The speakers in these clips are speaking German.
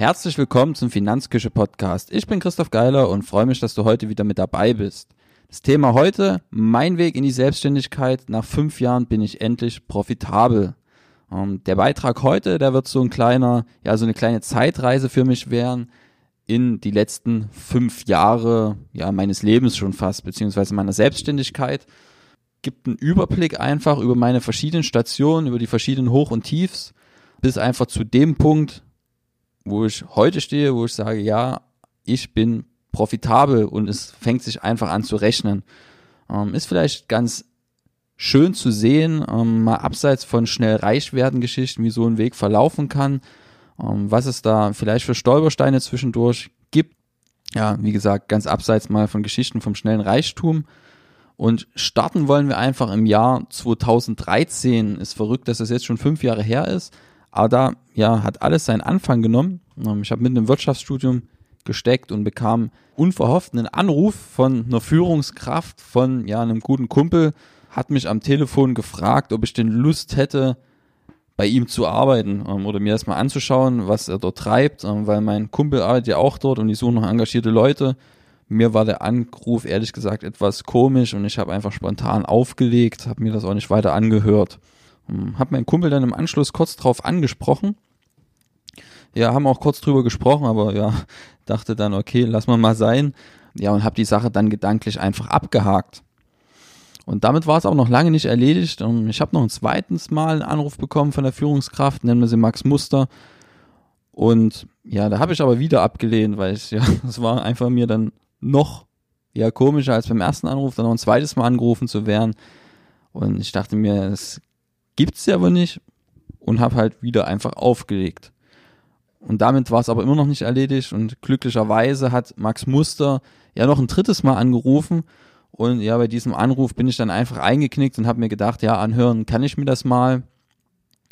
Herzlich willkommen zum Finanzküche Podcast. Ich bin Christoph Geiler und freue mich, dass du heute wieder mit dabei bist. Das Thema heute, mein Weg in die Selbstständigkeit. Nach fünf Jahren bin ich endlich profitabel. Ähm, der Beitrag heute, der wird so ein kleiner, ja, so eine kleine Zeitreise für mich werden in die letzten fünf Jahre, ja, meines Lebens schon fast, beziehungsweise meiner Selbstständigkeit. Gibt einen Überblick einfach über meine verschiedenen Stationen, über die verschiedenen Hoch- und Tiefs, bis einfach zu dem Punkt, wo ich heute stehe, wo ich sage, ja, ich bin profitabel und es fängt sich einfach an zu rechnen. Ähm, ist vielleicht ganz schön zu sehen, ähm, mal abseits von schnell reich werden Geschichten, wie so ein Weg verlaufen kann, ähm, was es da vielleicht für Stolpersteine zwischendurch gibt. Ja, wie gesagt, ganz abseits mal von Geschichten vom schnellen Reichtum. Und starten wollen wir einfach im Jahr 2013. Ist verrückt, dass das jetzt schon fünf Jahre her ist. Aber da ja, hat alles seinen Anfang genommen. Ähm, ich habe mitten im Wirtschaftsstudium gesteckt und bekam unverhofft einen Anruf von einer Führungskraft von ja, einem guten Kumpel, hat mich am Telefon gefragt, ob ich denn Lust hätte, bei ihm zu arbeiten ähm, oder mir das mal anzuschauen, was er dort treibt, ähm, weil mein Kumpel arbeitet ja auch dort und die suchen noch engagierte Leute. Mir war der Anruf ehrlich gesagt etwas komisch und ich habe einfach spontan aufgelegt, habe mir das auch nicht weiter angehört. Ähm, habe meinen Kumpel dann im Anschluss kurz drauf angesprochen. Ja, haben auch kurz drüber gesprochen, aber ja, dachte dann, okay, lass mal mal sein. Ja, und habe die Sache dann gedanklich einfach abgehakt. Und damit war es auch noch lange nicht erledigt. Ich habe noch ein zweites Mal einen Anruf bekommen von der Führungskraft, nennen wir sie Max Muster. Und ja, da habe ich aber wieder abgelehnt, weil es ja, es war einfach mir dann noch ja komischer als beim ersten Anruf, dann noch ein zweites Mal angerufen zu werden. Und ich dachte mir, es gibt's ja wohl nicht und habe halt wieder einfach aufgelegt. Und damit war es aber immer noch nicht erledigt und glücklicherweise hat Max Muster ja noch ein drittes Mal angerufen und ja, bei diesem Anruf bin ich dann einfach eingeknickt und habe mir gedacht, ja, anhören kann ich mir das mal.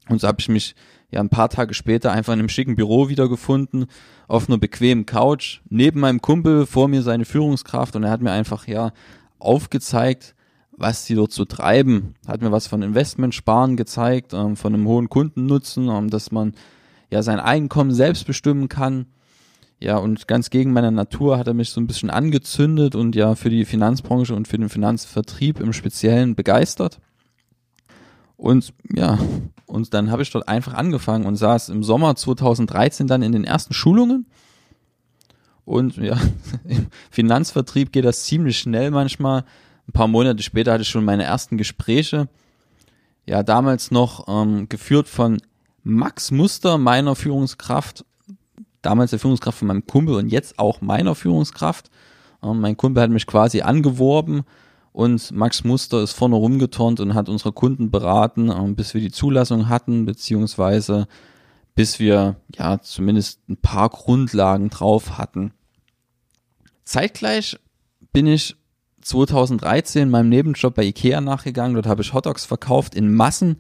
Und so habe ich mich ja ein paar Tage später einfach in einem schicken Büro wiedergefunden, auf einer bequemen Couch, neben meinem Kumpel, vor mir seine Führungskraft und er hat mir einfach ja aufgezeigt, was sie dort so treiben. Hat mir was von Investmentsparen gezeigt, ähm, von einem hohen Kundennutzen, ähm, dass man ja sein Einkommen selbst bestimmen kann ja, und ganz gegen meine Natur hat er mich so ein bisschen angezündet und ja für die Finanzbranche und für den Finanzvertrieb im Speziellen begeistert. Und ja, und dann habe ich dort einfach angefangen und saß im Sommer 2013 dann in den ersten Schulungen. Und ja, im Finanzvertrieb geht das ziemlich schnell manchmal. Ein paar Monate später hatte ich schon meine ersten Gespräche. Ja, damals noch ähm, geführt von Max Muster, meiner Führungskraft damals der Führungskraft von meinem Kumpel und jetzt auch meiner Führungskraft. Ähm, mein Kumpel hat mich quasi angeworben und Max Muster ist vorne rumgeturnt und hat unsere Kunden beraten, ähm, bis wir die Zulassung hatten, beziehungsweise bis wir ja zumindest ein paar Grundlagen drauf hatten. Zeitgleich bin ich 2013 meinem Nebenjob bei Ikea nachgegangen. Dort habe ich Hotdogs verkauft in Massen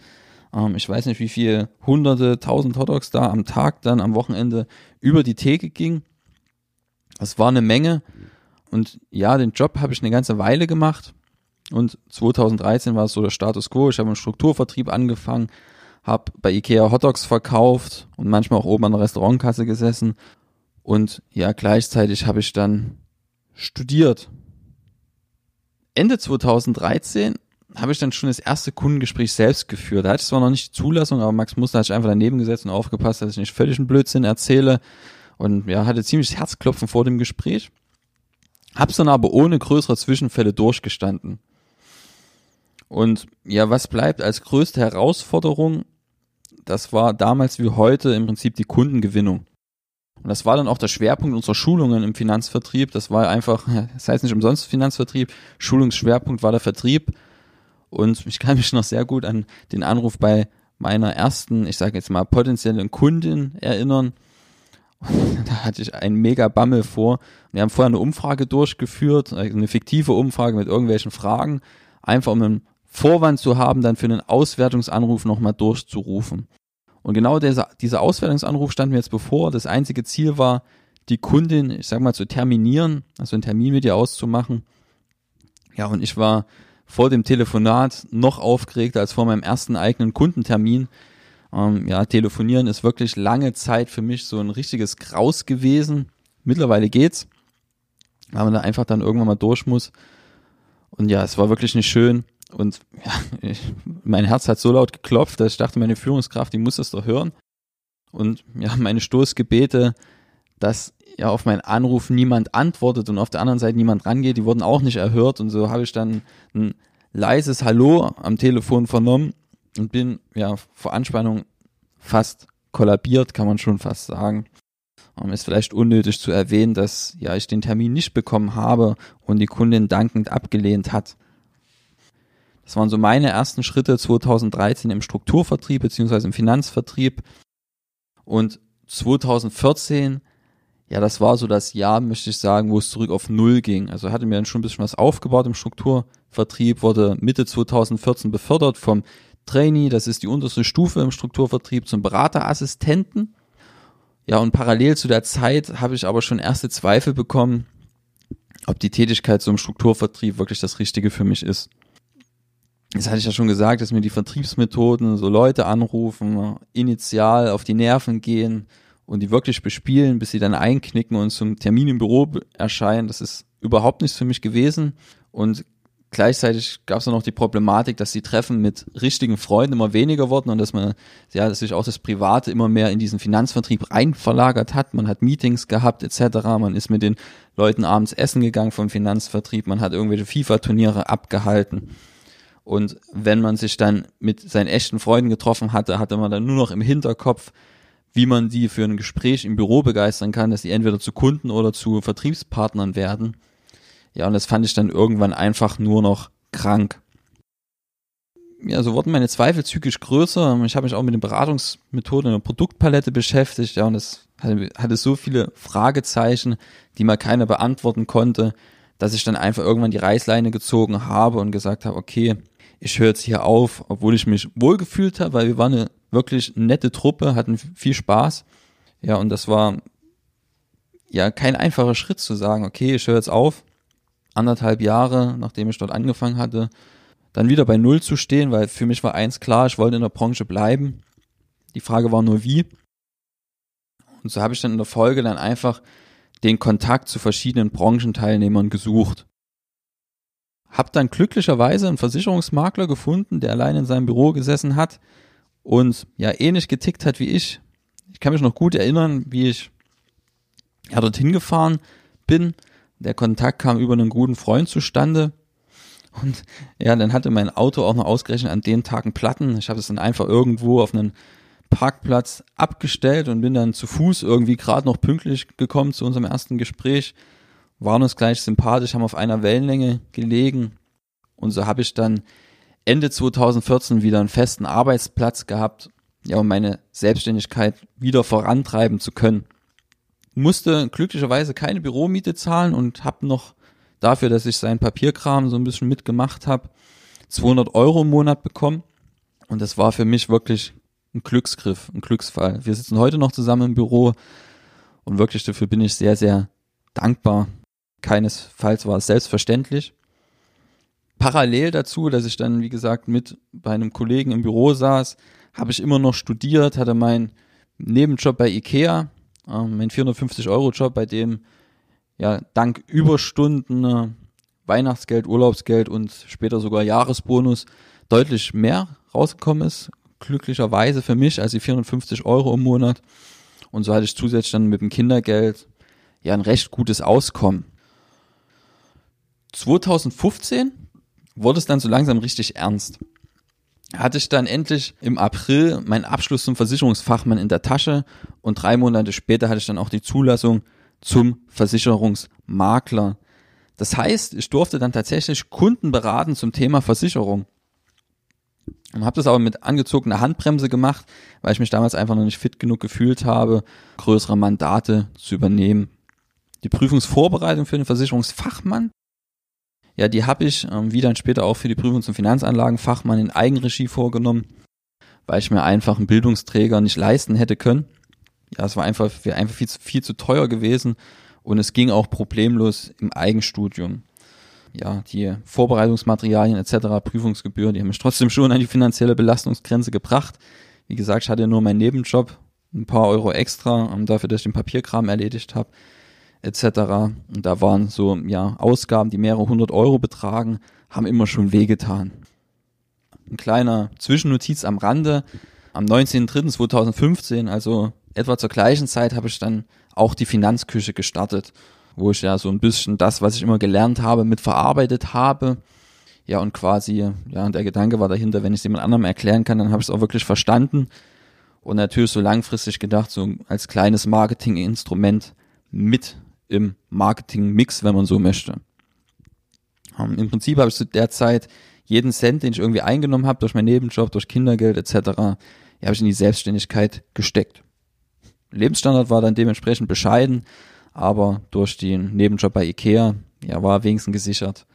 ähm, ich weiß nicht, wie viel hunderte, tausend Hotdogs da am Tag dann am Wochenende über die Theke ging. Das war eine Menge. Und ja, den Job habe ich eine ganze Weile gemacht. Und 2013 war es so der Status quo. Ich habe einen Strukturvertrieb angefangen, habe bei Ikea Hotdogs verkauft und manchmal auch oben an der Restaurantkasse gesessen. Und ja, gleichzeitig habe ich dann studiert. Ende 2013 habe ich dann schon das erste Kundengespräch selbst geführt. Da hatte ich zwar noch nicht die Zulassung, aber Max Muster hat sich einfach daneben gesetzt und aufgepasst, dass ich nicht völlig einen Blödsinn erzähle. Und ja, hatte ziemlich das Herzklopfen vor dem Gespräch. Hab's dann aber ohne größere Zwischenfälle durchgestanden. Und ja, was bleibt als größte Herausforderung? Das war damals wie heute im Prinzip die Kundengewinnung. Und das war dann auch der Schwerpunkt unserer Schulungen im Finanzvertrieb. Das war einfach, das heißt nicht umsonst Finanzvertrieb. Schulungsschwerpunkt war der Vertrieb. Und ich kann mich noch sehr gut an den Anruf bei meiner ersten, ich sage jetzt mal, potenziellen Kundin erinnern. Da hatte ich einen mega Bammel vor. Wir haben vorher eine Umfrage durchgeführt, eine fiktive Umfrage mit irgendwelchen Fragen, einfach um einen Vorwand zu haben, dann für einen Auswertungsanruf nochmal durchzurufen. Und genau dieser, dieser Auswertungsanruf stand mir jetzt bevor. Das einzige Ziel war, die Kundin, ich sag mal, zu terminieren, also einen Termin mit ihr auszumachen. Ja, und ich war vor dem Telefonat noch aufgeregter als vor meinem ersten eigenen Kundentermin. Ähm, ja, telefonieren ist wirklich lange Zeit für mich so ein richtiges Graus gewesen. Mittlerweile geht's, weil man da einfach dann irgendwann mal durch muss. Und ja, es war wirklich nicht schön. Und ja, ich, mein Herz hat so laut geklopft, dass ich dachte, meine Führungskraft, die muss das doch hören. Und ja, meine Stoßgebete, dass ja auf meinen Anruf niemand antwortet und auf der anderen Seite niemand rangeht, die wurden auch nicht erhört. Und so habe ich dann ein leises Hallo am Telefon vernommen und bin ja vor Anspannung fast kollabiert, kann man schon fast sagen. Ist vielleicht unnötig zu erwähnen, dass ja ich den Termin nicht bekommen habe und die Kundin dankend abgelehnt hat. Das waren so meine ersten Schritte 2013 im Strukturvertrieb beziehungsweise im Finanzvertrieb. Und 2014, ja, das war so das Jahr, möchte ich sagen, wo es zurück auf Null ging. Also hatte mir dann schon ein bisschen was aufgebaut im Strukturvertrieb, wurde Mitte 2014 befördert vom Trainee, das ist die unterste Stufe im Strukturvertrieb, zum Beraterassistenten. Ja, und parallel zu der Zeit habe ich aber schon erste Zweifel bekommen, ob die Tätigkeit so im Strukturvertrieb wirklich das Richtige für mich ist. Das hatte ich ja schon gesagt, dass mir die Vertriebsmethoden, so Leute anrufen, initial auf die Nerven gehen und die wirklich bespielen, bis sie dann einknicken und zum Termin im Büro erscheinen, das ist überhaupt nichts für mich gewesen. Und gleichzeitig gab es noch die Problematik, dass die Treffen mit richtigen Freunden immer weniger wurden und dass man ja dass sich auch das Private immer mehr in diesen Finanzvertrieb rein verlagert hat. Man hat Meetings gehabt etc. Man ist mit den Leuten abends essen gegangen vom Finanzvertrieb. Man hat irgendwelche FIFA-Turniere abgehalten. Und wenn man sich dann mit seinen echten Freunden getroffen hatte, hatte man dann nur noch im Hinterkopf, wie man die für ein Gespräch im Büro begeistern kann, dass sie entweder zu Kunden oder zu Vertriebspartnern werden. Ja, und das fand ich dann irgendwann einfach nur noch krank. Ja, so wurden meine Zweifel zügig größer. Ich habe mich auch mit den Beratungsmethoden in der Produktpalette beschäftigt. Ja, und es hatte, so viele Fragezeichen, die mal keiner beantworten konnte, dass ich dann einfach irgendwann die Reißleine gezogen habe und gesagt habe, okay, ich höre jetzt hier auf, obwohl ich mich wohlgefühlt habe, weil wir waren eine wirklich nette Truppe, hatten viel Spaß. Ja, und das war ja kein einfacher Schritt zu sagen, okay, ich höre jetzt auf anderthalb Jahre, nachdem ich dort angefangen hatte, dann wieder bei Null zu stehen, weil für mich war eins klar, ich wollte in der Branche bleiben. Die Frage war nur wie. Und so habe ich dann in der Folge dann einfach den Kontakt zu verschiedenen Branchenteilnehmern gesucht. Hab dann glücklicherweise einen Versicherungsmakler gefunden, der allein in seinem Büro gesessen hat und ja ähnlich getickt hat wie ich. Ich kann mich noch gut erinnern, wie ich ja, dorthin gefahren bin der Kontakt kam über einen guten Freund zustande. Und ja, dann hatte mein Auto auch noch ausgerechnet an den Tagen Platten. Ich habe es dann einfach irgendwo auf einen Parkplatz abgestellt und bin dann zu Fuß irgendwie gerade noch pünktlich gekommen zu unserem ersten Gespräch. Waren uns gleich sympathisch, haben auf einer Wellenlänge gelegen. Und so habe ich dann Ende 2014 wieder einen festen Arbeitsplatz gehabt, ja, um meine Selbstständigkeit wieder vorantreiben zu können musste glücklicherweise keine Büromiete zahlen und habe noch dafür, dass ich seinen Papierkram so ein bisschen mitgemacht habe, 200 Euro im Monat bekommen. Und das war für mich wirklich ein Glücksgriff, ein Glücksfall. Wir sitzen heute noch zusammen im Büro und wirklich dafür bin ich sehr, sehr dankbar. Keinesfalls war es selbstverständlich. Parallel dazu, dass ich dann, wie gesagt, mit bei einem Kollegen im Büro saß, habe ich immer noch studiert, hatte meinen Nebenjob bei Ikea, ähm, mein 450-Euro-Job, bei dem ja dank Überstunden, äh, Weihnachtsgeld, Urlaubsgeld und später sogar Jahresbonus deutlich mehr rausgekommen ist. Glücklicherweise für mich als die 450 Euro im Monat. Und so hatte ich zusätzlich dann mit dem Kindergeld ja ein recht gutes Auskommen. 2015 wurde es dann so langsam richtig ernst hatte ich dann endlich im April meinen Abschluss zum Versicherungsfachmann in der Tasche und drei Monate später hatte ich dann auch die Zulassung zum Versicherungsmakler. Das heißt, ich durfte dann tatsächlich Kunden beraten zum Thema Versicherung. Und habe das aber mit angezogener Handbremse gemacht, weil ich mich damals einfach noch nicht fit genug gefühlt habe, größere Mandate zu übernehmen. Die Prüfungsvorbereitung für den Versicherungsfachmann ja, die habe ich, ähm, wie dann später auch für die Prüfung zum Finanzanlagenfachmann in Eigenregie vorgenommen, weil ich mir einfach einen Bildungsträger nicht leisten hätte können. Ja, es war einfach, einfach viel zu, viel zu teuer gewesen und es ging auch problemlos im Eigenstudium. Ja, die Vorbereitungsmaterialien etc., Prüfungsgebühren, die haben mich trotzdem schon an die finanzielle Belastungsgrenze gebracht. Wie gesagt, ich hatte nur meinen Nebenjob, ein paar Euro extra, um dafür, dass ich den Papierkram erledigt habe, etc. Und da waren so, ja, Ausgaben, die mehrere hundert Euro betragen, haben immer schon wehgetan. Ein kleiner Zwischennotiz am Rande. Am 19.03.2015, also etwa zur gleichen Zeit, habe ich dann auch die Finanzküche gestartet, wo ich ja so ein bisschen das, was ich immer gelernt habe, mit verarbeitet habe. Ja, und quasi, ja, der Gedanke war dahinter, wenn ich es jemand anderem erklären kann, dann habe ich es auch wirklich verstanden. Und natürlich so langfristig gedacht, so als kleines Marketinginstrument mit im Marketingmix, wenn man so möchte. Ähm, Im Prinzip habe ich zu der Zeit jeden Cent, den ich irgendwie eingenommen habe, durch meinen Nebenjob, durch Kindergeld etc., ja, habe ich in die Selbstständigkeit gesteckt. Lebensstandard war dann dementsprechend bescheiden, aber durch den Nebenjob bei Ikea, ja, war wenigstens gesichert.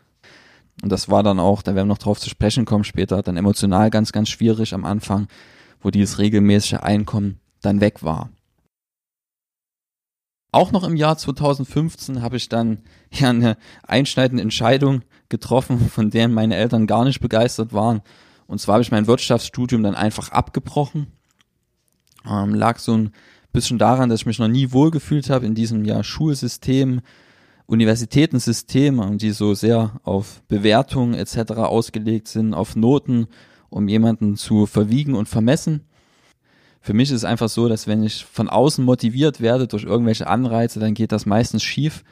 Und das war dann auch, da werden wir noch drauf zu sprechen kommen später, dann emotional ganz, ganz schwierig am Anfang, wo dieses regelmäßige Einkommen dann weg war. Auch noch im Jahr 2015 habe ich dann ja eine einschneidende Entscheidung getroffen, von der meine Eltern gar nicht begeistert waren. Und zwar habe ich mein Wirtschaftsstudium dann einfach abgebrochen. Ähm, lag so ein bisschen daran, dass ich mich noch nie wohlgefühlt habe in diesem ja Schulsystem, Universitätensystem, die so sehr auf Bewertungen etc. ausgelegt sind, auf Noten, um jemanden zu verwiegen und vermessen. Für mich ist es einfach so, dass wenn ich von außen motiviert werde durch irgendwelche Anreize, dann geht das meistens schief.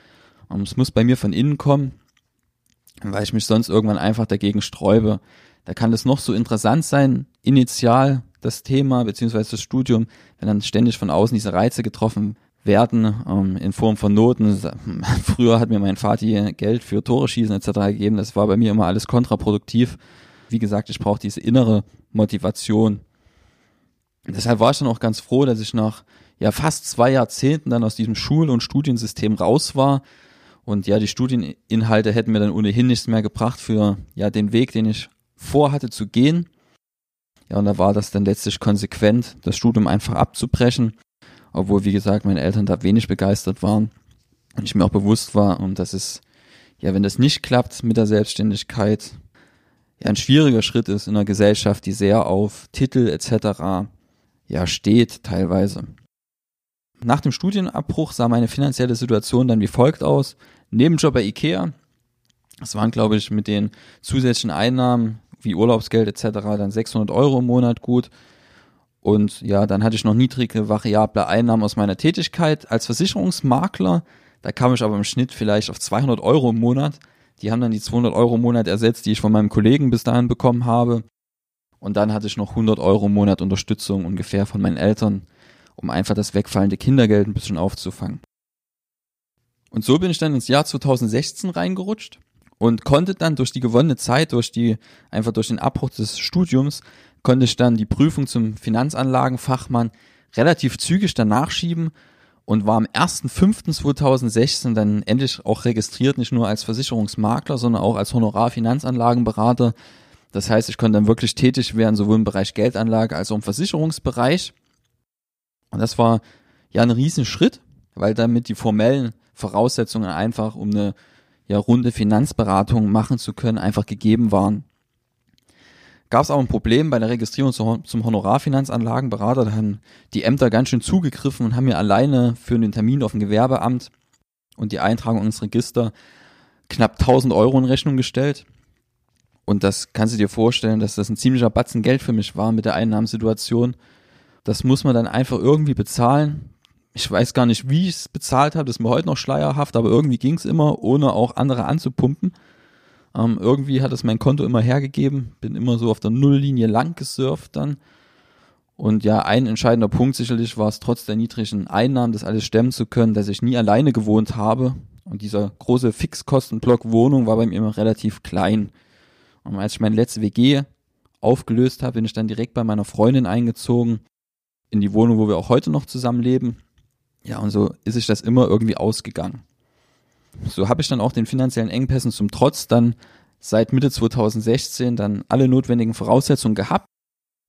Und es muss bei mir von innen kommen, weil ich mich sonst irgendwann einfach dagegen sträube. Da kann das noch so interessant sein, initial das Thema beziehungsweise das Studium, wenn dann ständig von außen diese Reize getroffen werden ähm, in Form von Noten. Früher hat mir mein Vati Geld für Tore schießen etc. gegeben. Das war bei mir immer alles kontraproduktiv. Wie gesagt, ich brauche diese innere Motivation. Deshalb war ich dann auch ganz froh, dass ich nach ja fast zwei Jahrzehnten dann aus diesem Schul- und Studiensystem raus war. Und ja, die Studieninhalte hätten mir dann ohnehin nichts mehr gebracht für ja den Weg, den ich vorhatte zu gehen. Ja, und da war das dann letztlich konsequent, das Studium einfach abzubrechen, obwohl, wie gesagt, meine Eltern da wenig begeistert waren. Und ich mir auch bewusst war, und das ist, ja, wenn das nicht klappt mit der Selbstständigkeit, ja, ein schwieriger Schritt ist in einer Gesellschaft, die sehr auf Titel etc ja steht teilweise. Nach dem Studienabbruch sah meine finanzielle Situation dann wie folgt aus. Nebenjob bei Ikea. Das waren, glaube ich, mit den zusätzlichen Einnahmen wie Urlaubsgeld etc. dann 600 Euro im Monat gut. Und ja, dann hatte ich noch niedrige variable Einnahmen aus meiner Tätigkeit als Versicherungsmakler. Da kam ich aber im Schnitt vielleicht auf 200 Euro im Monat. Die haben dann die 200 Euro im Monat ersetzt, die ich von meinem Kollegen bis dahin bekommen habe. Und dann hatte ich noch 100 Euro im Monat Unterstützung ungefähr von meinen Eltern, um einfach das wegfallende Kindergeld ein bisschen aufzufangen. Und so bin ich dann ins Jahr 2016 reingerutscht und konnte dann durch die gewonnene Zeit, durch die, einfach durch den Abbruch des Studiums, konnte ich dann die Prüfung zum Finanzanlagenfachmann relativ zügig danach schieben und war am 1.5.2016 dann endlich auch registriert, nicht nur als Versicherungsmakler, sondern auch als Honorarfinanzanlagenberater das heißt, ich konnte dann wirklich tätig werden, sowohl im Bereich Geldanlage als auch im Versicherungsbereich. Und das war ja ein Riesenschritt, weil damit die formellen Voraussetzungen einfach, um eine ja, runde Finanzberatung machen zu können, einfach gegeben waren. Gab es auch ein Problem bei der Registrierung zum Honorarfinanzanlagenberater. Da haben die Ämter ganz schön zugegriffen und haben mir alleine für den Termin auf dem Gewerbeamt und die Eintragung ins Register knapp 1000 Euro in Rechnung gestellt. Und das kannst du dir vorstellen, dass das ein ziemlicher Batzen Geld für mich war mit der Einnahmensituation. Das muss man dann einfach irgendwie bezahlen. Ich weiß gar nicht, wie ich es bezahlt habe, das ist mir heute noch schleierhaft, aber irgendwie ging es immer, ohne auch andere anzupumpen. Ähm, irgendwie hat es mein Konto immer hergegeben, bin immer so auf der Nulllinie lang gesurft dann. Und ja, ein entscheidender Punkt sicherlich war es trotz der niedrigen Einnahmen, das alles stemmen zu können, dass ich nie alleine gewohnt habe. Und dieser große Fixkostenblock Wohnung war bei mir immer relativ klein. Und als ich meine letzte WG aufgelöst habe, bin ich dann direkt bei meiner Freundin eingezogen, in die Wohnung, wo wir auch heute noch zusammen leben. Ja, und so ist sich das immer irgendwie ausgegangen. So habe ich dann auch den finanziellen Engpässen zum Trotz dann seit Mitte 2016 dann alle notwendigen Voraussetzungen gehabt,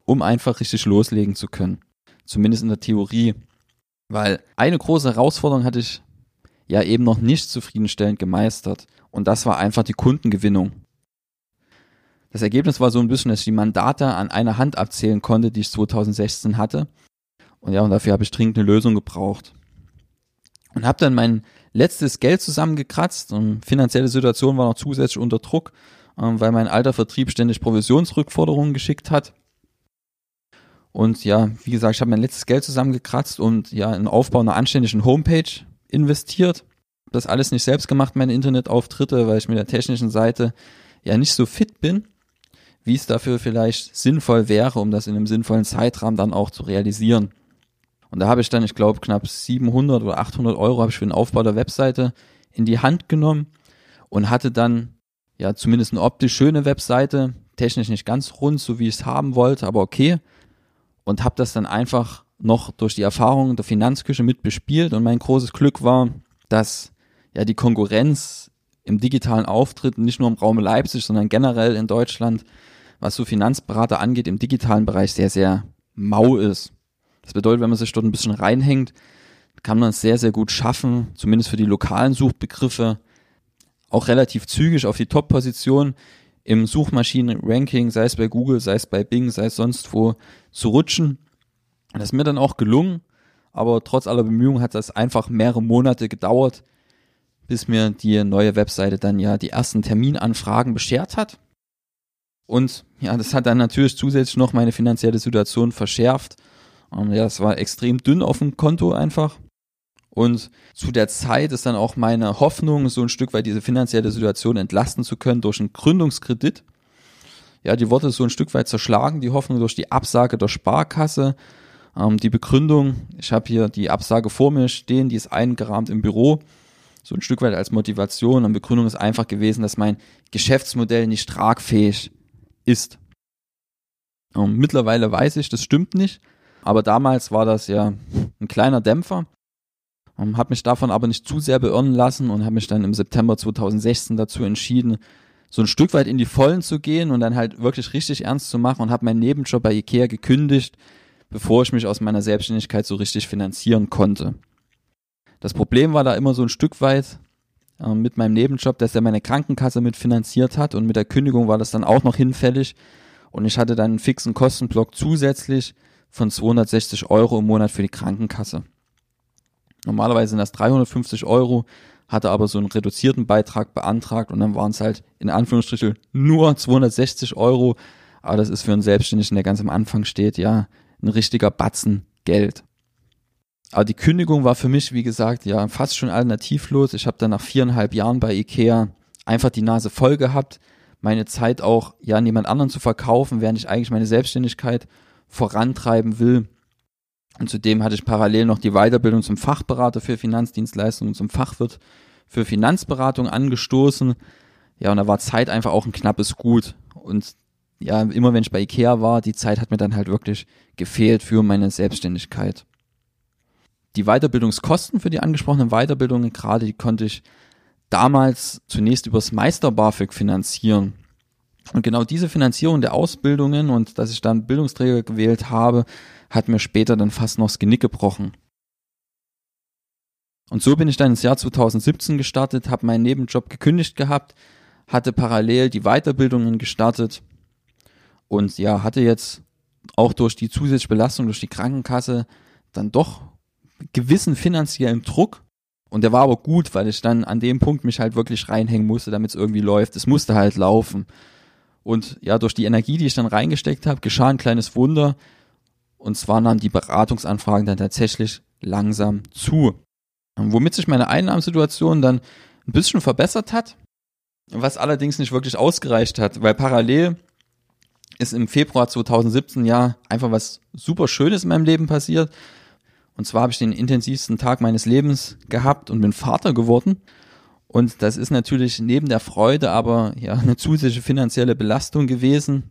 um einfach richtig loslegen zu können. Zumindest in der Theorie. Weil eine große Herausforderung hatte ich ja eben noch nicht zufriedenstellend gemeistert. Und das war einfach die Kundengewinnung. Das Ergebnis war so ein bisschen, dass ich die Mandate an einer Hand abzählen konnte, die ich 2016 hatte. Und ja, und dafür habe ich dringend eine Lösung gebraucht. Und habe dann mein letztes Geld zusammengekratzt und finanzielle Situation war noch zusätzlich unter Druck, ähm, weil mein alter Vertrieb ständig Provisionsrückforderungen geschickt hat. Und ja, wie gesagt, ich habe mein letztes Geld zusammengekratzt und ja, in den Aufbau einer anständigen Homepage investiert. Das alles nicht selbst gemacht, meine Internetauftritte, weil ich mit der technischen Seite ja nicht so fit bin, wie es dafür vielleicht sinnvoll wäre, um das in einem sinnvollen Zeitrahmen dann auch zu realisieren. Und da habe ich dann, ich glaube, knapp 700 oder 800 Euro habe ich für den Aufbau der Webseite in die Hand genommen und hatte dann ja zumindest eine optisch schöne Webseite, technisch nicht ganz rund, so wie ich es haben wollte, aber okay. Und habe das dann einfach noch durch die Erfahrung der Finanzküche mit bespielt und mein großes Glück war, dass ja die Konkurrenz im digitalen Auftritt nicht nur im Raum Leipzig, sondern generell in Deutschland, was so Finanzberater angeht, im digitalen Bereich sehr, sehr mau ist. Das bedeutet, wenn man sich dort ein bisschen reinhängt, kann man es sehr, sehr gut schaffen, zumindest für die lokalen Suchbegriffe, auch relativ zügig auf die Top-Position im Suchmaschinen-Ranking, sei es bei Google, sei es bei Bing, sei es sonst wo, zu rutschen. Das ist mir dann auch gelungen, aber trotz aller Bemühungen hat das einfach mehrere Monate gedauert, bis mir die neue Webseite dann ja die ersten Terminanfragen beschert hat. Und ja, das hat dann natürlich zusätzlich noch meine finanzielle Situation verschärft ähm, ja, es war extrem dünn auf dem Konto einfach. Und zu der Zeit ist dann auch meine Hoffnung, so ein Stück weit diese finanzielle Situation entlasten zu können durch einen Gründungskredit. Ja, die Worte so ein Stück weit zerschlagen, die Hoffnung durch die Absage der Sparkasse. Ähm, die Begründung, ich habe hier die Absage vor mir stehen, die ist eingerahmt im Büro. So ein Stück weit als Motivation. Und Begründung ist einfach gewesen, dass mein Geschäftsmodell nicht tragfähig ist. Ähm, mittlerweile weiß ich, das stimmt nicht. Aber damals war das ja ein kleiner Dämpfer. Um, habe mich davon aber nicht zu sehr beirren lassen und habe mich dann im September 2016 dazu entschieden, so ein Stück weit in die Vollen zu gehen und dann halt wirklich richtig ernst zu machen und habe meinen Nebenjob bei Ikea gekündigt, bevor ich mich aus meiner Selbstständigkeit so richtig finanzieren konnte. Das Problem war da immer so ein Stück weit äh, mit meinem Nebenjob, dass er meine Krankenkasse mitfinanziert hat und mit der Kündigung war das dann auch noch hinfällig und ich hatte dann einen fixen Kostenblock zusätzlich, von 260 Euro im Monat für die Krankenkasse. Normalerweise sind das 350 Euro, hatte aber so einen reduzierten Beitrag beantragt und dann waren es halt in Anführungsstrichen nur 260 Euro. Aber das ist für einen Selbstständigen, der ganz am Anfang steht, ja, ein richtiger Batzen Geld. Aber die Kündigung war für mich, wie gesagt, ja, fast schon alternativlos. Ich habe dann nach viereinhalb Jahren bei Ikea einfach die Nase voll gehabt, meine Zeit auch ja an jemand anderen zu verkaufen, während ich eigentlich meine Selbstständigkeit vorantreiben will. Und zudem hatte ich parallel noch die Weiterbildung zum Fachberater für Finanzdienstleistungen, zum Fachwirt für Finanzberatung angestoßen. Ja, und da war Zeit einfach auch ein knappes Gut. Und ja, immer wenn ich bei Ikea war, die Zeit hat mir dann halt wirklich gefehlt für meine Selbstständigkeit. Die Weiterbildungskosten für die angesprochenen Weiterbildungen gerade, die konnte ich damals zunächst übers Meister BAföG finanzieren. Und genau diese Finanzierung der Ausbildungen und dass ich dann Bildungsträger gewählt habe, hat mir später dann fast noch das Genick gebrochen. Und so bin ich dann ins Jahr 2017 gestartet, habe meinen Nebenjob gekündigt gehabt, hatte parallel die Weiterbildungen gestartet und ja, hatte jetzt auch durch die zusätzliche Belastung durch die Krankenkasse dann doch gewissen finanziellen Druck. Und der war aber gut, weil ich dann an dem Punkt mich halt wirklich reinhängen musste, damit es irgendwie läuft. Es musste halt laufen. Und ja, durch die Energie, die ich dann reingesteckt habe, geschah ein kleines Wunder. Und zwar nahmen die Beratungsanfragen dann tatsächlich langsam zu. Womit sich meine Einnahmensituation dann ein bisschen verbessert hat, was allerdings nicht wirklich ausgereicht hat, weil parallel ist im Februar 2017 ja einfach was super Schönes in meinem Leben passiert. Und zwar habe ich den intensivsten Tag meines Lebens gehabt und bin Vater geworden. Und das ist natürlich neben der Freude aber ja eine zusätzliche finanzielle Belastung gewesen.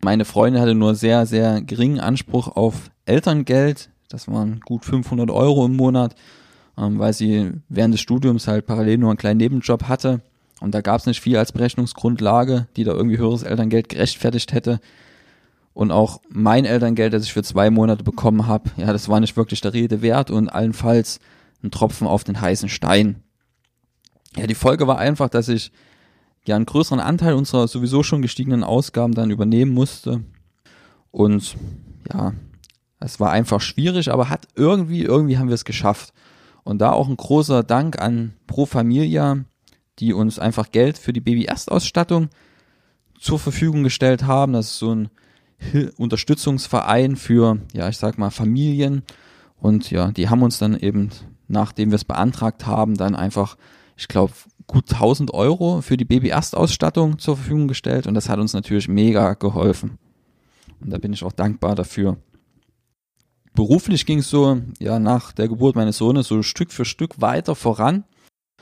Meine Freundin hatte nur sehr, sehr geringen Anspruch auf Elterngeld. Das waren gut 500 Euro im Monat, ähm, weil sie während des Studiums halt parallel nur einen kleinen Nebenjob hatte. Und da gab es nicht viel als Berechnungsgrundlage, die da irgendwie höheres Elterngeld gerechtfertigt hätte. Und auch mein Elterngeld, das ich für zwei Monate bekommen habe, ja, das war nicht wirklich der Rede wert und allenfalls ein Tropfen auf den heißen Stein. Ja, die Folge war einfach, dass ich ja einen größeren Anteil unserer sowieso schon gestiegenen Ausgaben dann übernehmen musste. Und ja, es war einfach schwierig, aber hat irgendwie, irgendwie haben wir es geschafft. Und da auch ein großer Dank an Pro Familia, die uns einfach Geld für die Baby-Erstausstattung zur Verfügung gestellt haben. Das ist so ein Unterstützungsverein für, ja, ich sag mal, Familien. Und ja, die haben uns dann eben, nachdem wir es beantragt haben, dann einfach, ich glaube, gut 1000 Euro für die Baby-Erstausstattung zur Verfügung gestellt. Und das hat uns natürlich mega geholfen. Und da bin ich auch dankbar dafür. Beruflich ging es so, ja, nach der Geburt meines Sohnes so Stück für Stück weiter voran.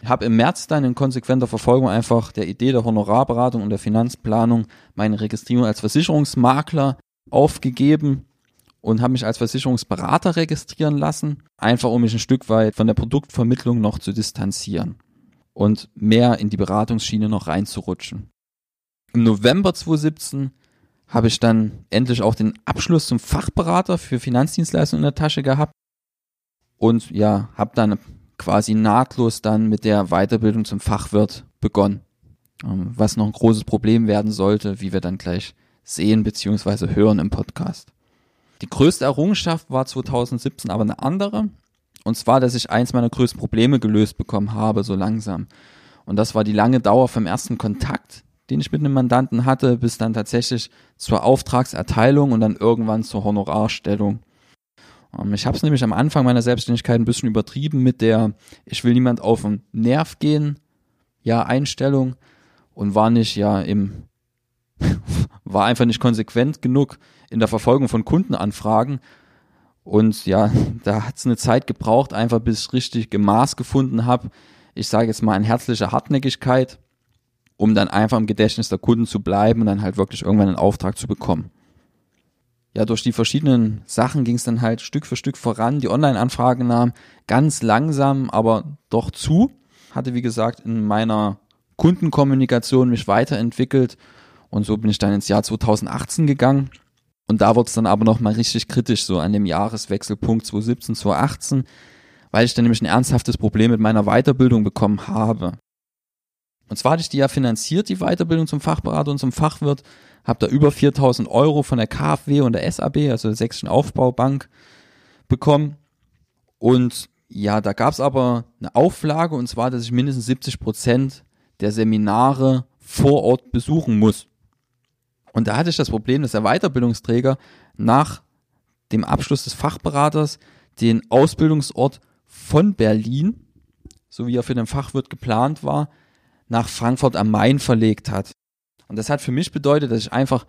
Habe im März dann in konsequenter Verfolgung einfach der Idee der Honorarberatung und der Finanzplanung meine Registrierung als Versicherungsmakler aufgegeben und habe mich als Versicherungsberater registrieren lassen, einfach um mich ein Stück weit von der Produktvermittlung noch zu distanzieren und mehr in die Beratungsschiene noch reinzurutschen. Im November 2017 habe ich dann endlich auch den Abschluss zum Fachberater für Finanzdienstleistungen in der Tasche gehabt und ja, habe dann quasi nahtlos dann mit der Weiterbildung zum Fachwirt begonnen. Ähm, was noch ein großes Problem werden sollte, wie wir dann gleich sehen bzw. hören im Podcast. Die größte Errungenschaft war 2017 aber eine andere. Und zwar, dass ich eins meiner größten Probleme gelöst bekommen habe, so langsam. Und das war die lange Dauer vom ersten Kontakt, den ich mit einem Mandanten hatte, bis dann tatsächlich zur Auftragserteilung und dann irgendwann zur Honorarstellung. Ähm, ich habe es nämlich am Anfang meiner Selbstständigkeit ein bisschen übertrieben mit der, ich will niemand auf den Nerv gehen, ja, Einstellung und war nicht ja im, war einfach nicht konsequent genug in der Verfolgung von Kundenanfragen. Und ja, da hat es eine Zeit gebraucht, einfach bis ich richtig Gemaß gefunden habe. Ich sage jetzt mal in herzlicher Hartnäckigkeit, um dann einfach im Gedächtnis der Kunden zu bleiben und dann halt wirklich irgendwann einen Auftrag zu bekommen ja, durch die verschiedenen Sachen ging es dann halt Stück für Stück voran. Die Online-Anfrage nahm ganz langsam, aber doch zu. Hatte, wie gesagt, in meiner Kundenkommunikation mich weiterentwickelt und so bin ich dann ins Jahr 2018 gegangen. Und da wurde es dann aber nochmal richtig kritisch, so an dem Jahreswechselpunkt 2017, 2018, weil ich dann nämlich ein ernsthaftes Problem mit meiner Weiterbildung bekommen habe. Und zwar hatte ich die ja finanziert, die Weiterbildung zum Fachberater und zum Fachwirt, habe da über 4000 Euro von der KfW und der SAB, also der Sächsischen Aufbaubank, bekommen. Und ja, da gab es aber eine Auflage und zwar, dass ich mindestens 70 Prozent der Seminare vor Ort besuchen muss. Und da hatte ich das Problem, dass der Weiterbildungsträger nach dem Abschluss des Fachberaters den Ausbildungsort von Berlin, so wie er für den Fachwirt geplant war, nach Frankfurt am Main verlegt hat. Und das hat für mich bedeutet, dass ich einfach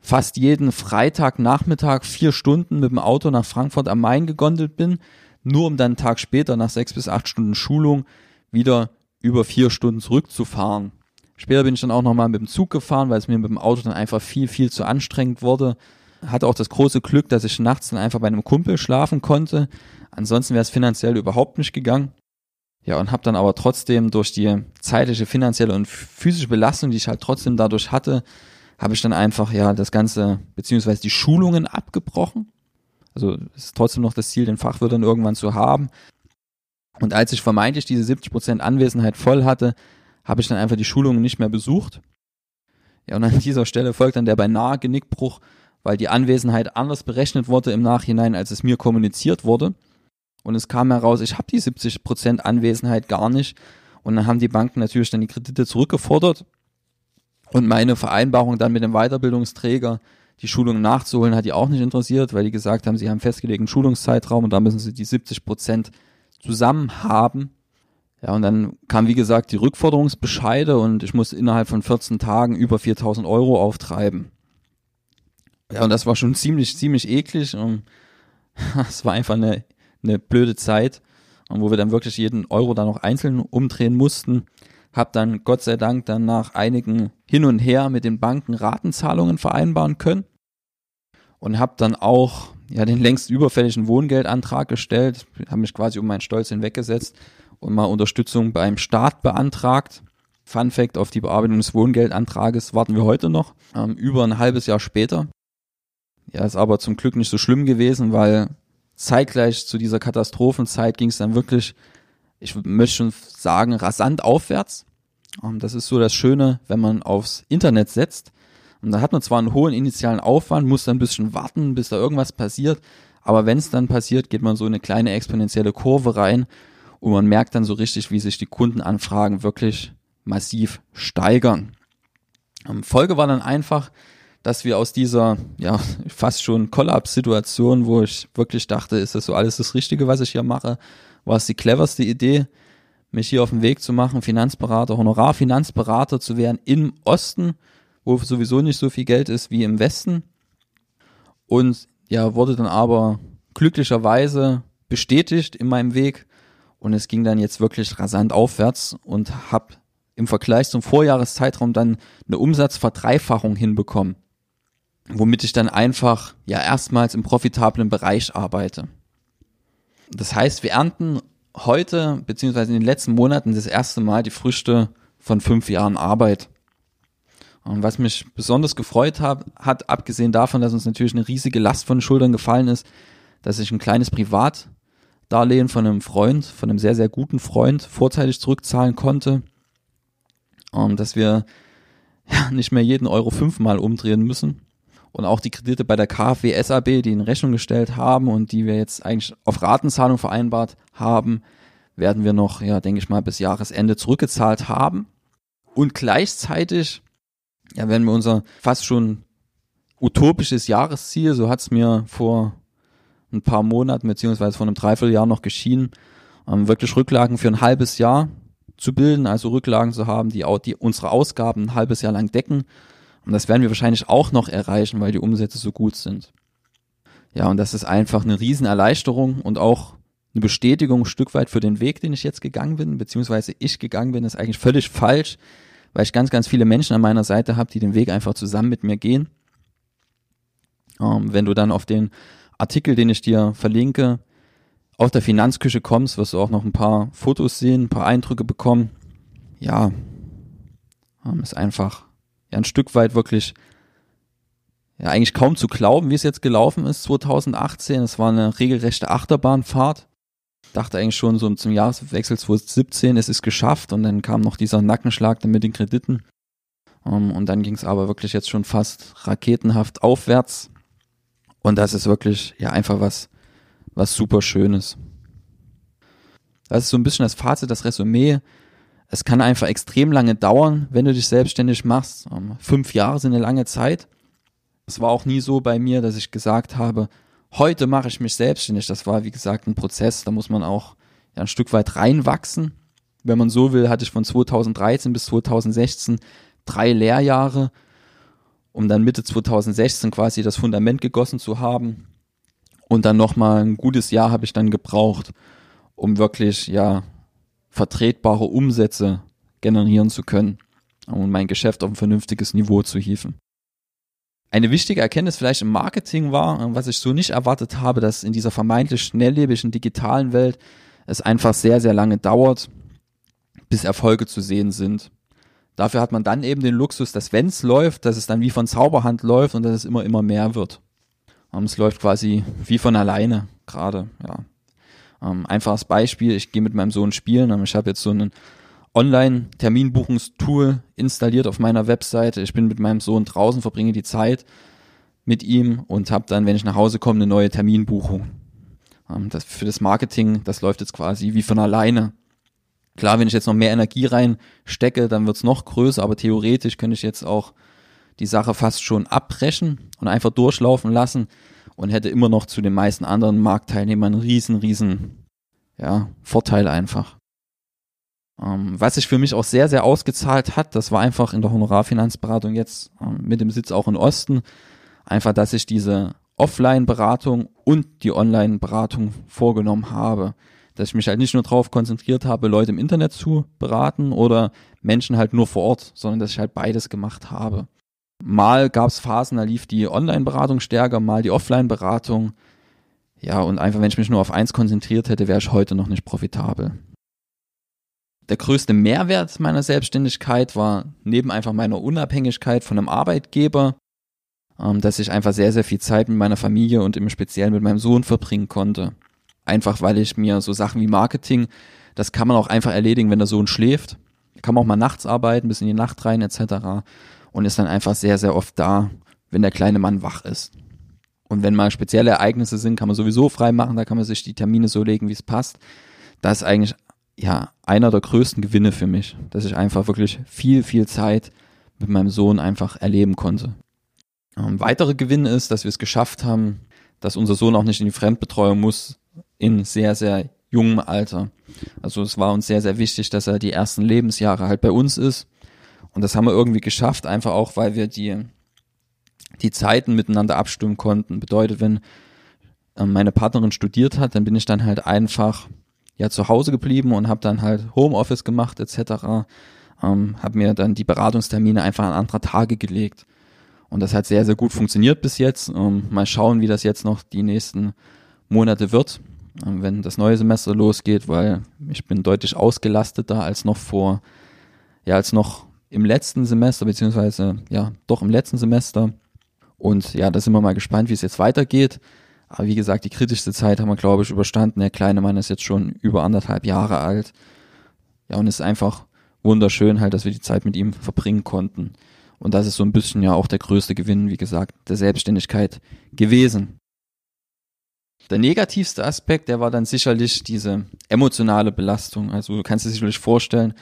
fast jeden Freitagnachmittag vier Stunden mit dem Auto nach Frankfurt am Main gegondelt bin, nur um dann einen Tag später nach sechs bis acht Stunden Schulung wieder über vier Stunden zurückzufahren. Später bin ich dann auch nochmal mit dem Zug gefahren, weil es mir mit dem Auto dann einfach viel, viel zu anstrengend wurde. Hatte auch das große Glück, dass ich nachts dann einfach bei einem Kumpel schlafen konnte. Ansonsten wäre es finanziell überhaupt nicht gegangen. Ja, und habe dann aber trotzdem durch die zeitliche, finanzielle und physische Belastung, die ich halt trotzdem dadurch hatte, habe ich dann einfach ja das Ganze, beziehungsweise die Schulungen abgebrochen. Also ist trotzdem noch das Ziel, den Fachwirt dann irgendwann zu haben. Und als ich vermeintlich diese 70% Anwesenheit voll hatte, habe ich dann einfach die Schulungen nicht mehr besucht. Ja, und an dieser Stelle folgt dann der beinahe Genickbruch, weil die Anwesenheit anders berechnet wurde im Nachhinein, als es mir kommuniziert wurde. Und es kam heraus, ich habe die 70% Anwesenheit gar nicht. Und dann haben die Banken natürlich dann die Kredite zurückgefordert. Und meine Vereinbarung dann mit dem Weiterbildungsträger, die Schulung nachzuholen, hat die auch nicht interessiert, weil die gesagt haben, sie haben festgelegten Schulungszeitraum und da müssen sie die 70 zusammen haben. Ja, und dann kam, wie gesagt, die Rückforderungsbescheide und ich musste innerhalb von 14 Tagen über 4000 Euro auftreiben. Ja, und das war schon ziemlich, ziemlich eklig es war einfach eine eine blöde Zeit, wo wir dann wirklich jeden Euro dann noch einzeln umdrehen mussten. Hab dann Gott sei Dank dann nach einigen Hin und Her mit den Banken Ratenzahlungen vereinbaren können und habe dann auch ja den längst überfälligen Wohngeldantrag gestellt, habe mich quasi um meinen Stolz hinweggesetzt und mal Unterstützung beim Staat beantragt. Fun Fact, auf die Bearbeitung des Wohngeldantrages warten wir heute noch, ähm, über ein halbes Jahr später. Ja, ist aber zum Glück nicht so schlimm gewesen, weil zeitgleich zu dieser Katastrophenzeit ging es dann wirklich, ich möchte schon sagen, rasant aufwärts. Ähm, das ist so das Schöne, wenn man aufs Internet setzt. Und da hat man zwar einen hohen initialen Aufwand, muss dann ein bisschen warten, bis da irgendwas passiert, aber wenn es dann passiert, geht man so eine kleine exponentielle Kurve rein und man merkt dann so richtig, wie sich die Kundenanfragen wirklich massiv steigern. Ähm, Folge war dann einfach, dass wir aus dieser, ja, fast schon Kollaps-Situation, wo ich wirklich dachte, ist das so alles das Richtige, was ich hier mache, war es die cleverste Idee, mich hier auf den Weg zu machen, Finanzberater, Honorarfinanzberater zu werden im Osten, wo sowieso nicht so viel Geld ist wie im Westen. Und ja, wurde dann aber glücklicherweise bestätigt in meinem Weg und es ging dann jetzt wirklich rasant aufwärts und habe im Vergleich zum Vorjahreszeitraum dann eine Umsatzverdreifachung hinbekommen, womit ich dann einfach ja erstmals im profitablen Bereich arbeite. Das heißt, wir ernten heute beziehungsweise in den letzten Monaten das erste Mal die Früchte von fünf Jahren Arbeit. Und was mich besonders gefreut hat, hat, abgesehen davon, dass uns natürlich eine riesige Last von den Schultern gefallen ist, dass ich ein kleines Privatdarlehen von einem Freund, von einem sehr, sehr guten Freund vorzeitig zurückzahlen konnte. Und dass wir nicht mehr jeden Euro fünfmal umdrehen müssen. Und auch die Kredite bei der KfW SAB, die in Rechnung gestellt haben und die wir jetzt eigentlich auf Ratenzahlung vereinbart haben, werden wir noch, ja, denke ich mal, bis Jahresende zurückgezahlt haben. Und gleichzeitig ja, wenn wir unser fast schon utopisches Jahresziel, so hat es mir vor ein paar Monaten beziehungsweise vor einem Dreivierteljahr noch geschienen, ähm, wirklich Rücklagen für ein halbes Jahr zu bilden, also Rücklagen zu haben, die, die unsere Ausgaben ein halbes Jahr lang decken. Und das werden wir wahrscheinlich auch noch erreichen, weil die Umsätze so gut sind. Ja, und das ist einfach eine Riesenerleichterung und auch eine Bestätigung ein Stück weit für den Weg, den ich jetzt gegangen bin, beziehungsweise ich gegangen bin, ist eigentlich völlig falsch weil ich ganz, ganz viele Menschen an meiner Seite habe, die den Weg einfach zusammen mit mir gehen. Ähm, wenn du dann auf den Artikel, den ich dir verlinke, auf der Finanzküche kommst, wirst du auch noch ein paar Fotos sehen, ein paar Eindrücke bekommen. Ja, ähm, ist einfach ja, ein Stück weit wirklich ja eigentlich kaum zu glauben, wie es jetzt gelaufen ist 2018. Es war eine regelrechte Achterbahnfahrt dachte eigentlich schon so zum Jahreswechsel 2017, es ist geschafft und dann kam noch dieser Nackenschlag dann mit den Krediten. Um, ähm, und dann ging es aber wirklich jetzt schon fast raketenhaft aufwärts. Und das ist wirklich ja einfach was, was super Schönes. Das ist so ein bisschen das Fazit, das Resümee. Es kann einfach extrem lange dauern, wenn du dich selbstständig machst. Ähm, fünf Jahre sind eine lange Zeit. Es war auch nie so bei mir, dass ich gesagt habe, Heute mache ich mich selbstständig. Das war, wie gesagt, ein Prozess. Da muss man auch ein Stück weit reinwachsen. Wenn man so will, hatte ich von 2013 bis 2016 drei Lehrjahre, um dann Mitte 2016 quasi das Fundament gegossen zu haben. Und dann nochmal ein gutes Jahr habe ich dann gebraucht, um wirklich, ja, vertretbare Umsätze generieren zu können, um mein Geschäft auf ein vernünftiges Niveau zu hieven. Eine wichtige Erkenntnis vielleicht im Marketing war, äh, was ich so nicht erwartet habe, dass in dieser vermeintlich schnelllebigen digitalen Welt es einfach sehr, sehr lange dauert, bis Erfolge zu sehen sind. Dafür hat man dann eben den Luxus, dass wenn es läuft, dass es dann wie von Zauberhand läuft und dass es immer, immer mehr wird. Ähm, es läuft quasi wie von alleine gerade, ja. Ähm, einfaches Beispiel, ich gehe mit meinem Sohn spielen, ähm, ich habe jetzt so einen Online-Terminbuchungstool installiert auf meiner Webseite. Ich bin mit meinem Sohn draußen, verbringe die Zeit mit ihm und habe dann, wenn ich nach Hause komme, eine neue Terminbuchung. Ähm, das, für das Marketing, das läuft jetzt quasi wie von alleine. Klar, wenn ich jetzt noch mehr Energie reinstecke, dann wird's noch größer, aber theoretisch könnte ich jetzt auch die Sache fast schon abbrechen und einfach durchlaufen lassen und hätte immer noch zu den meisten anderen Marktteilnehmern einen riesen, riesen ja, Vorteil einfach. Ähm, was sich für mich auch sehr, sehr ausgezahlt hat, das war einfach in der Honorarfinanzberatung jetzt ähm, mit dem Sitz auch in Osten, einfach, dass ich diese Offline-Beratung und die Online-Beratung vorgenommen habe. Dass ich mich halt nicht nur darauf konzentriert habe, Leute im Internet zu beraten oder Menschen halt nur vor Ort, sondern dass ich halt beides gemacht habe. Mal gab es Phasen, da lief die Online-Beratung stärker, mal die Offline-Beratung. Ja, und einfach, wenn ich mich nur auf eins konzentriert hätte, wäre ich heute noch nicht profitabel der größte Mehrwert meiner Selbstständigkeit war neben einfach meiner Unabhängigkeit von einem Arbeitgeber, ähm, dass ich einfach sehr, sehr viel Zeit mit meiner Familie und im Speziellen mit meinem Sohn verbringen konnte. Einfach weil ich mir so Sachen wie Marketing, das kann man auch einfach erledigen, wenn der Sohn schläft. kann man auch mal nachts arbeiten, bis in die Nacht rein etc. Und ist dann einfach sehr, sehr oft da, wenn der kleine Mann wach ist. Und wenn mal spezielle Ereignisse sind, kann man sowieso frei machen, da kann man sich die Termine so legen, wie es passt. Das ist eigentlich ja einer der größten Gewinne für mich, dass ich einfach wirklich viel, viel Zeit mit meinem Sohn einfach erleben konnte. Ein ähm, weiterer Gewinn ist, dass wir es geschafft haben, dass unser Sohn auch nicht in die Fremdbetreuung muss in sehr, sehr jungem Alter. Also es war uns sehr, sehr wichtig, dass er die ersten Lebensjahre halt bei uns ist. Und das haben wir irgendwie geschafft, einfach auch, weil wir die, die Zeiten miteinander abstimmen konnten. Bedeutet, wenn ähm, meine Partnerin studiert hat, dann bin ich dann halt einfach ja zu Hause geblieben und habe dann halt Homeoffice gemacht etc. Ähm, habe mir dann die Beratungstermine einfach an andere Tage gelegt. Und das hat sehr, sehr gut funktioniert bis jetzt. Ähm, mal schauen, wie das jetzt noch die nächsten Monate wird, ähm, wenn das neue Semester losgeht, weil ich bin deutlich ausgelasteter als noch vor, ja, als noch im letzten Semester, beziehungsweise ja, doch im letzten Semester. Und ja, da sind wir mal gespannt, wie es jetzt weitergeht. Aber wie gesagt, die kritischste Zeit haben wir, glaube ich, überstanden. Der kleine Mann ist jetzt schon über anderthalb Jahre alt. Ja, und es ist einfach wunderschön halt, dass wir die Zeit mit ihm verbringen konnten. Und das ist so ein bisschen ja auch der größte Gewinn, wie gesagt, der Selbstständigkeit gewesen. Der negativste Aspekt, der war dann sicherlich diese emotionale Belastung. Also du kannst dir sicherlich vorstellen,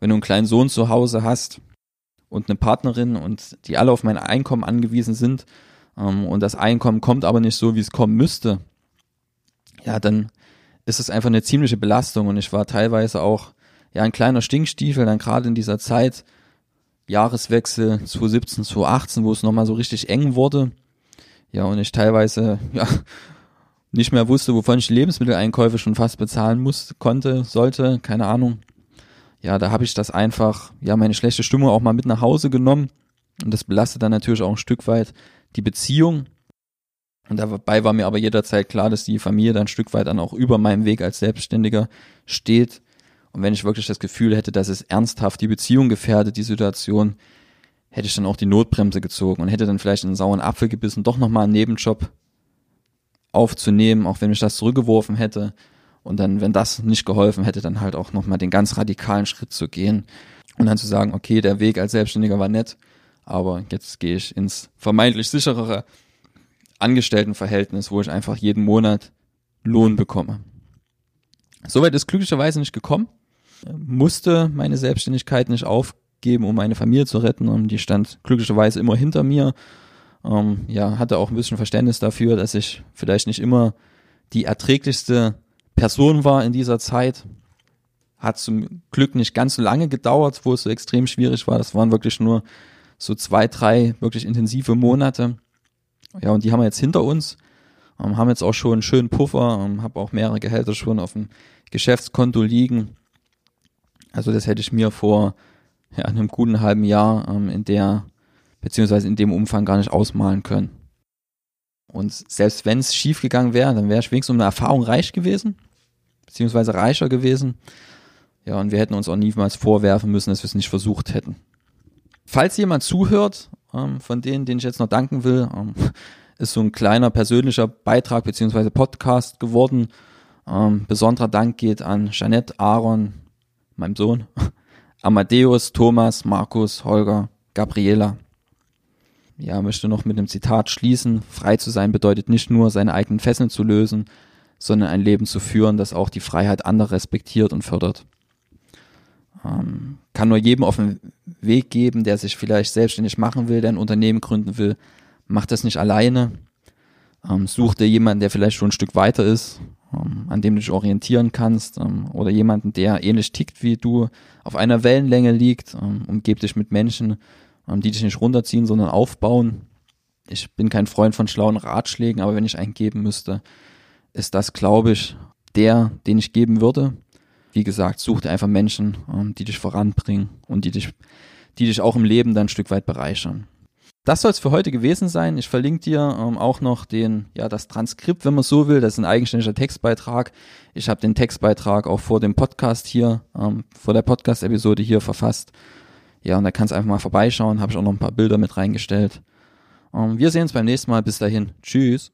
wenn du einen kleinen Sohn zu Hause hast und eine Partnerin und die alle auf mein Einkommen angewiesen sind ähm, und das Einkommen kommt aber nicht so, wie es kommen müsste, ja, dann ist es einfach eine ziemliche Belastung und ich war teilweise auch ja ein kleiner Stinkstiefel, dann gerade in dieser Zeit, Jahreswechsel 2017, 2018, wo es nochmal so richtig eng wurde. Ja, und ich teilweise, ja, nicht mehr wusste, wovon ich die Lebensmitteleinkäufe schon fast bezahlen muss, konnte, sollte, keine Ahnung. Ja, da habe ich das einfach, ja, meine schlechte Stimmung auch mal mit nach Hause genommen. Und das belastet dann natürlich auch ein Stück weit die Beziehung. Und dabei war mir aber jederzeit klar, dass die Familie dann ein Stück weit dann auch über meinem Weg als Selbstständiger steht. Und wenn ich wirklich das Gefühl hätte, dass es ernsthaft die Beziehung gefährdet, die Situation, hätte ich dann auch die Notbremse gezogen und hätte dann vielleicht einen sauren Apfel gebissen, doch nochmal einen Nebenjob aufzunehmen, auch wenn ich das zurückgeworfen hätte. Und dann, wenn das nicht geholfen hätte, dann halt auch nochmal den ganz radikalen Schritt zu gehen und dann zu sagen, okay, der Weg als Selbstständiger war nett, aber jetzt gehe ich ins vermeintlich sicherere Angestelltenverhältnis, wo ich einfach jeden Monat Lohn bekomme. Soweit ist glücklicherweise nicht gekommen, musste meine Selbstständigkeit nicht aufgeben, um meine Familie zu retten und die stand glücklicherweise immer hinter mir ähm, ja, hatte auch ein bisschen Verständnis dafür, dass ich vielleicht nicht immer die erträglichste Person war in dieser Zeit. Hat zum Glück nicht ganz so lange gedauert, wo es so extrem schwierig war. Das waren wirklich nur so zwei, drei wirklich intensive Monate. Ja, und die haben wir jetzt hinter uns. Ähm, haben jetzt auch schon einen schönen Puffer, ähm, habe auch mehrere Gehälter schon auf dem Geschäftskonto liegen. Also das hätte ich mir vor ja, einem guten halben Jahr ähm, in der beziehungsweise in dem Umfang gar nicht ausmalen können. Und selbst wenn es schief gegangen wäre, dann wäre ich wenigstens um eine Erfahrung reich gewesen, beziehungsweise reicher gewesen. Ja, und wir hätten uns auch niemals vorwerfen müssen, dass wir es nicht versucht hätten. Falls jemand zuhört, ähm, von denen, denen ich jetzt noch danken will, ähm, ist so ein kleiner persönlicher Beitrag beziehungsweise Podcast geworden. Ähm, besonderer Dank geht an Jeanette, Aaron, meinem Sohn, Amadeus, Thomas, Markus, Holger, Gabriela ja, möchte noch mit einem Zitat schließen. Frei zu sein bedeutet nicht nur, seine eigenen Fesseln zu lösen, sondern ein Leben zu führen, das auch die Freiheit anderer respektiert und fördert. Ähm, kann nur jedem auf den Weg geben, der sich vielleicht selbstständig machen will, der ein Unternehmen gründen will. Macht das nicht alleine. Ähm, such dir jemanden, der vielleicht schon ein Stück weiter ist, ähm, an dem du dich orientieren kannst, ähm, oder jemanden, der ähnlich tickt wie du, auf einer Wellenlänge liegt. Ähm, umgeb dich mit Menschen, ähm, die dich nicht runterziehen, sondern aufbauen. Ich bin kein Freund von schlauen Ratschlägen, aber wenn ich einen geben müsste, ist das, glaube ich, der, den ich geben würde. Wie gesagt, such dir einfach Menschen, ähm, die dich voranbringen und die dich, die dich auch im Leben dann ein Stück weit bereichern. Das soll es für heute gewesen sein. Ich verlinke dir ähm, auch noch den, ja, das Transkript, wenn man so will. Das ist ein eigenständiger Textbeitrag. Ich habe den Textbeitrag auch vor dem Podcast hier, ähm, vor der Podcast-Episode hier verfasst. Ja, und da kannst du einfach mal vorbeischauen. Habe ich auch noch ein paar Bilder mit reingestellt. Ähm, wir sehen uns beim nächsten Mal. Bis dahin. Tschüss.